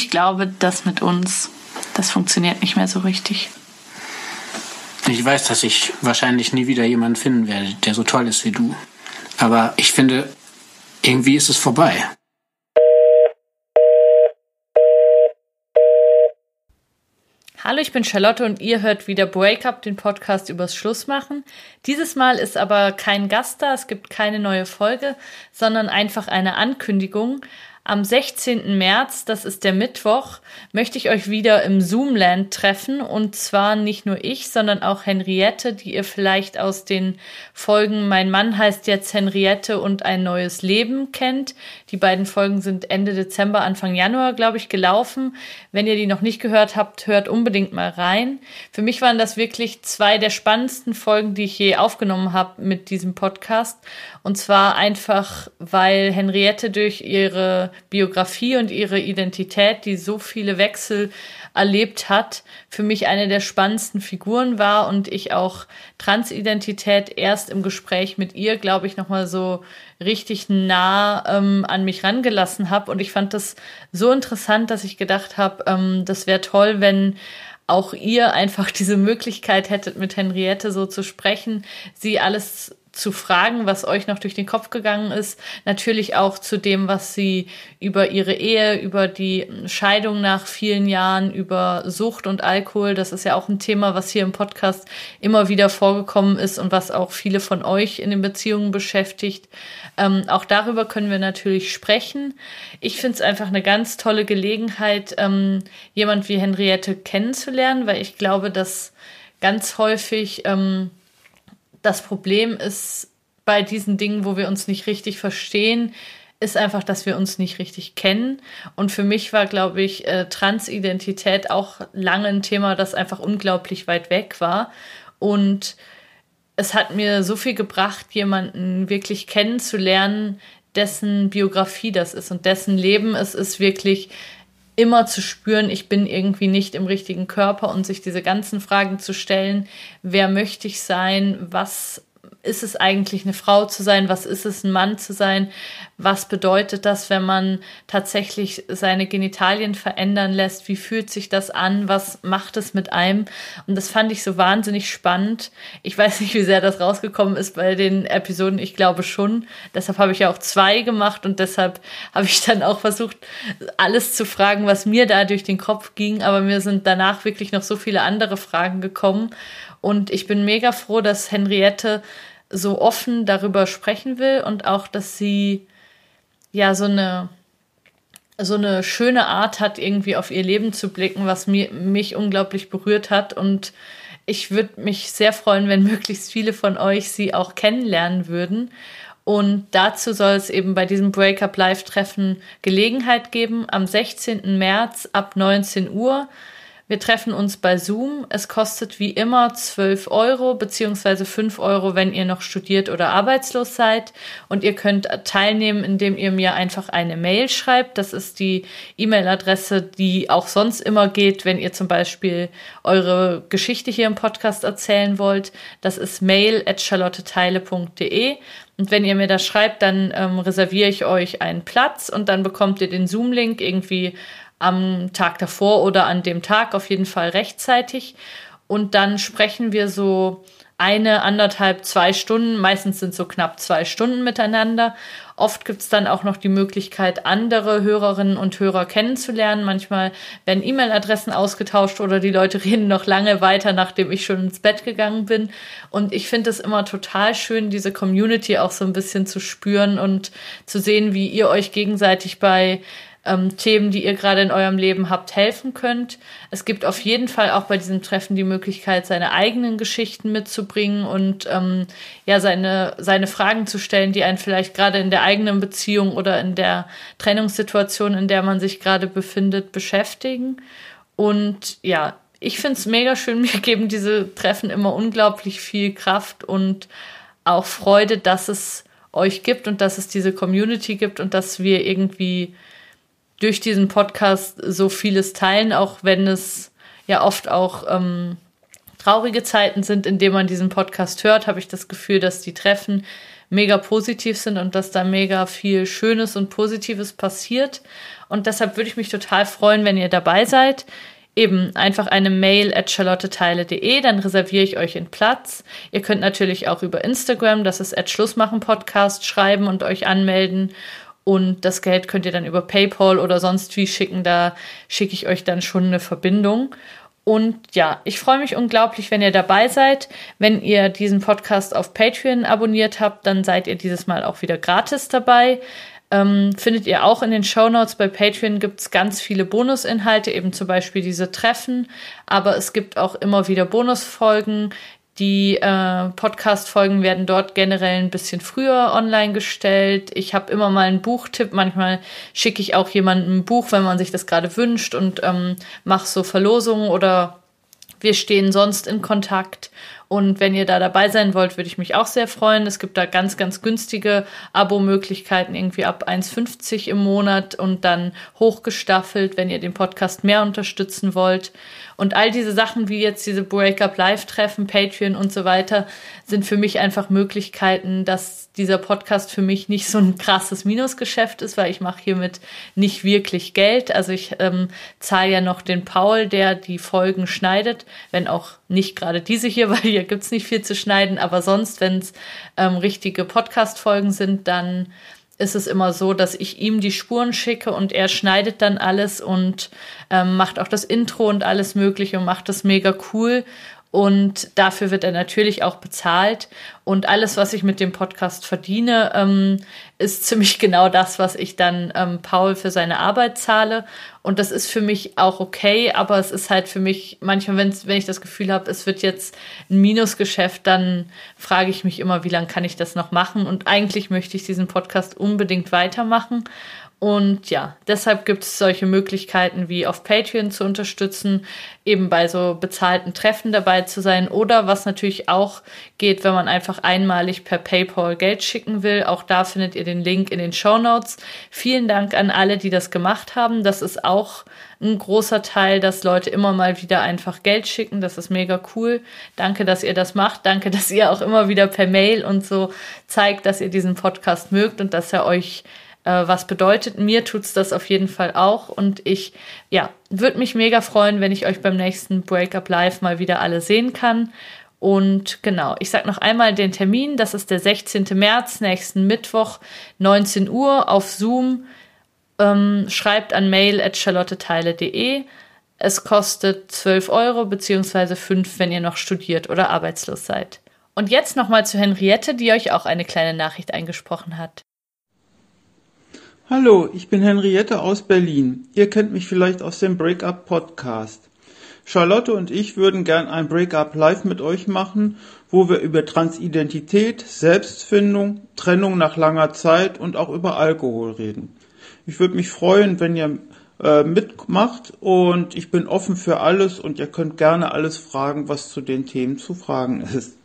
ich glaube, das mit uns, das funktioniert nicht mehr so richtig. Ich weiß, dass ich wahrscheinlich nie wieder jemanden finden werde, der so toll ist wie du. Aber ich finde, irgendwie ist es vorbei. Hallo, ich bin Charlotte und ihr hört wieder Breakup, den Podcast übers Schlussmachen. Dieses Mal ist aber kein Gast da, es gibt keine neue Folge, sondern einfach eine Ankündigung. Am 16. März, das ist der Mittwoch, möchte ich euch wieder im Zoomland treffen. Und zwar nicht nur ich, sondern auch Henriette, die ihr vielleicht aus den Folgen Mein Mann heißt jetzt Henriette und ein neues Leben kennt. Die beiden Folgen sind Ende Dezember, Anfang Januar, glaube ich, gelaufen. Wenn ihr die noch nicht gehört habt, hört unbedingt mal rein. Für mich waren das wirklich zwei der spannendsten Folgen, die ich je aufgenommen habe mit diesem Podcast. Und zwar einfach, weil Henriette durch ihre Biografie und ihre Identität, die so viele Wechsel erlebt hat, für mich eine der spannendsten Figuren war und ich auch Transidentität erst im Gespräch mit ihr, glaube ich, nochmal so richtig nah ähm, an mich rangelassen habe. Und ich fand das so interessant, dass ich gedacht habe, ähm, das wäre toll, wenn auch ihr einfach diese Möglichkeit hättet, mit Henriette so zu sprechen, sie alles zu fragen, was euch noch durch den Kopf gegangen ist. Natürlich auch zu dem, was sie über ihre Ehe, über die Scheidung nach vielen Jahren, über Sucht und Alkohol, das ist ja auch ein Thema, was hier im Podcast immer wieder vorgekommen ist und was auch viele von euch in den Beziehungen beschäftigt. Ähm, auch darüber können wir natürlich sprechen. Ich finde es einfach eine ganz tolle Gelegenheit, ähm, jemand wie Henriette kennenzulernen, weil ich glaube, dass ganz häufig ähm, das Problem ist bei diesen Dingen, wo wir uns nicht richtig verstehen, ist einfach, dass wir uns nicht richtig kennen. Und für mich war, glaube ich, äh, Transidentität auch lange ein Thema, das einfach unglaublich weit weg war. Und es hat mir so viel gebracht, jemanden wirklich kennenzulernen, dessen Biografie das ist und dessen Leben es ist, wirklich immer zu spüren, ich bin irgendwie nicht im richtigen Körper und sich diese ganzen Fragen zu stellen, wer möchte ich sein, was ist es eigentlich, eine Frau zu sein? Was ist es, ein Mann zu sein? Was bedeutet das, wenn man tatsächlich seine Genitalien verändern lässt? Wie fühlt sich das an? Was macht es mit einem? Und das fand ich so wahnsinnig spannend. Ich weiß nicht, wie sehr das rausgekommen ist bei den Episoden. Ich glaube schon. Deshalb habe ich ja auch zwei gemacht und deshalb habe ich dann auch versucht, alles zu fragen, was mir da durch den Kopf ging. Aber mir sind danach wirklich noch so viele andere Fragen gekommen. Und ich bin mega froh, dass Henriette so offen darüber sprechen will und auch, dass sie ja so eine so eine schöne Art hat, irgendwie auf ihr Leben zu blicken, was mir, mich unglaublich berührt hat. Und ich würde mich sehr freuen, wenn möglichst viele von euch sie auch kennenlernen würden. Und dazu soll es eben bei diesem Breakup Live-Treffen Gelegenheit geben am 16. März ab 19 Uhr. Wir treffen uns bei Zoom. Es kostet wie immer 12 Euro beziehungsweise 5 Euro, wenn ihr noch studiert oder arbeitslos seid. Und ihr könnt teilnehmen, indem ihr mir einfach eine Mail schreibt. Das ist die E-Mail-Adresse, die auch sonst immer geht, wenn ihr zum Beispiel eure Geschichte hier im Podcast erzählen wollt. Das ist mail at charlotteteile.de. Und wenn ihr mir das schreibt, dann ähm, reserviere ich euch einen Platz und dann bekommt ihr den Zoom-Link irgendwie am Tag davor oder an dem Tag auf jeden Fall rechtzeitig. Und dann sprechen wir so eine, anderthalb, zwei Stunden, meistens sind so knapp zwei Stunden miteinander. Oft gibt's dann auch noch die Möglichkeit, andere Hörerinnen und Hörer kennenzulernen. Manchmal werden E-Mail-Adressen ausgetauscht oder die Leute reden noch lange weiter, nachdem ich schon ins Bett gegangen bin. Und ich finde es immer total schön, diese Community auch so ein bisschen zu spüren und zu sehen, wie ihr euch gegenseitig bei ähm, Themen, die ihr gerade in eurem Leben habt, helfen könnt. Es gibt auf jeden Fall auch bei diesem Treffen die Möglichkeit, seine eigenen Geschichten mitzubringen und ähm, ja, seine, seine Fragen zu stellen, die einen vielleicht gerade in der eigenen Beziehung oder in der Trennungssituation, in der man sich gerade befindet, beschäftigen. Und ja, ich finde es mega schön. Mir geben diese Treffen immer unglaublich viel Kraft und auch Freude, dass es euch gibt und dass es diese Community gibt und dass wir irgendwie durch diesen Podcast so vieles teilen, auch wenn es ja oft auch ähm, traurige Zeiten sind, in denen man diesen Podcast hört, habe ich das Gefühl, dass die Treffen mega positiv sind und dass da mega viel Schönes und Positives passiert. Und deshalb würde ich mich total freuen, wenn ihr dabei seid. Eben einfach eine Mail at charlotteteile.de, dann reserviere ich euch einen Platz. Ihr könnt natürlich auch über Instagram, das ist at Schlussmachen Podcast, schreiben und euch anmelden. Und das Geld könnt ihr dann über PayPal oder sonst wie schicken. Da schicke ich euch dann schon eine Verbindung. Und ja, ich freue mich unglaublich, wenn ihr dabei seid. Wenn ihr diesen Podcast auf Patreon abonniert habt, dann seid ihr dieses Mal auch wieder gratis dabei. Ähm, findet ihr auch in den Show Notes bei Patreon gibt es ganz viele Bonusinhalte, eben zum Beispiel diese Treffen, aber es gibt auch immer wieder Bonusfolgen, die äh, Podcast-Folgen werden dort generell ein bisschen früher online gestellt. Ich habe immer mal einen Buchtipp. Manchmal schicke ich auch jemandem ein Buch, wenn man sich das gerade wünscht und ähm, mache so Verlosungen oder wir stehen sonst in Kontakt. Und wenn ihr da dabei sein wollt, würde ich mich auch sehr freuen. Es gibt da ganz, ganz günstige Abo-Möglichkeiten, irgendwie ab 1,50 im Monat und dann hochgestaffelt, wenn ihr den Podcast mehr unterstützen wollt. Und all diese Sachen wie jetzt diese Breakup Live-Treffen, Patreon und so weiter sind für mich einfach Möglichkeiten, dass dieser Podcast für mich nicht so ein krasses Minusgeschäft ist, weil ich mache hiermit nicht wirklich Geld. Also ich ähm, zahle ja noch den Paul, der die Folgen schneidet, wenn auch nicht gerade diese hier, weil hier gibt's nicht viel zu schneiden, aber sonst, wenn es ähm, richtige Podcast-Folgen sind, dann ist es immer so, dass ich ihm die Spuren schicke und er schneidet dann alles und ähm, macht auch das Intro und alles Mögliche und macht das mega cool. Und dafür wird er natürlich auch bezahlt. Und alles, was ich mit dem Podcast verdiene, ähm, ist ziemlich genau das, was ich dann ähm, Paul für seine Arbeit zahle. Und das ist für mich auch okay, aber es ist halt für mich, manchmal, wenn ich das Gefühl habe, es wird jetzt ein Minusgeschäft, dann frage ich mich immer, wie lange kann ich das noch machen? Und eigentlich möchte ich diesen Podcast unbedingt weitermachen. Und ja, deshalb gibt es solche Möglichkeiten wie auf Patreon zu unterstützen, eben bei so bezahlten Treffen dabei zu sein oder was natürlich auch geht, wenn man einfach einmalig per PayPal Geld schicken will. Auch da findet ihr den Link in den Show Notes. Vielen Dank an alle, die das gemacht haben. Das ist auch ein großer Teil, dass Leute immer mal wieder einfach Geld schicken. Das ist mega cool. Danke, dass ihr das macht. Danke, dass ihr auch immer wieder per Mail und so zeigt, dass ihr diesen Podcast mögt und dass er euch äh, was bedeutet. Mir tut's das auf jeden Fall auch und ich, ja, würde mich mega freuen, wenn ich euch beim nächsten Breakup Live mal wieder alle sehen kann. Und genau, ich sag noch einmal den Termin, das ist der 16. März, nächsten Mittwoch, 19 Uhr auf Zoom. Ähm, schreibt an mail at charlotteteile.de. Es kostet 12 Euro beziehungsweise 5, wenn ihr noch studiert oder arbeitslos seid. Und jetzt nochmal zu Henriette, die euch auch eine kleine Nachricht eingesprochen hat. Hallo, ich bin Henriette aus Berlin. Ihr kennt mich vielleicht aus dem Breakup Podcast. Charlotte und ich würden gern ein Breakup live mit euch machen, wo wir über Transidentität, Selbstfindung, Trennung nach langer Zeit und auch über Alkohol reden. Ich würde mich freuen, wenn ihr äh, mitmacht und ich bin offen für alles und ihr könnt gerne alles fragen, was zu den Themen zu fragen ist.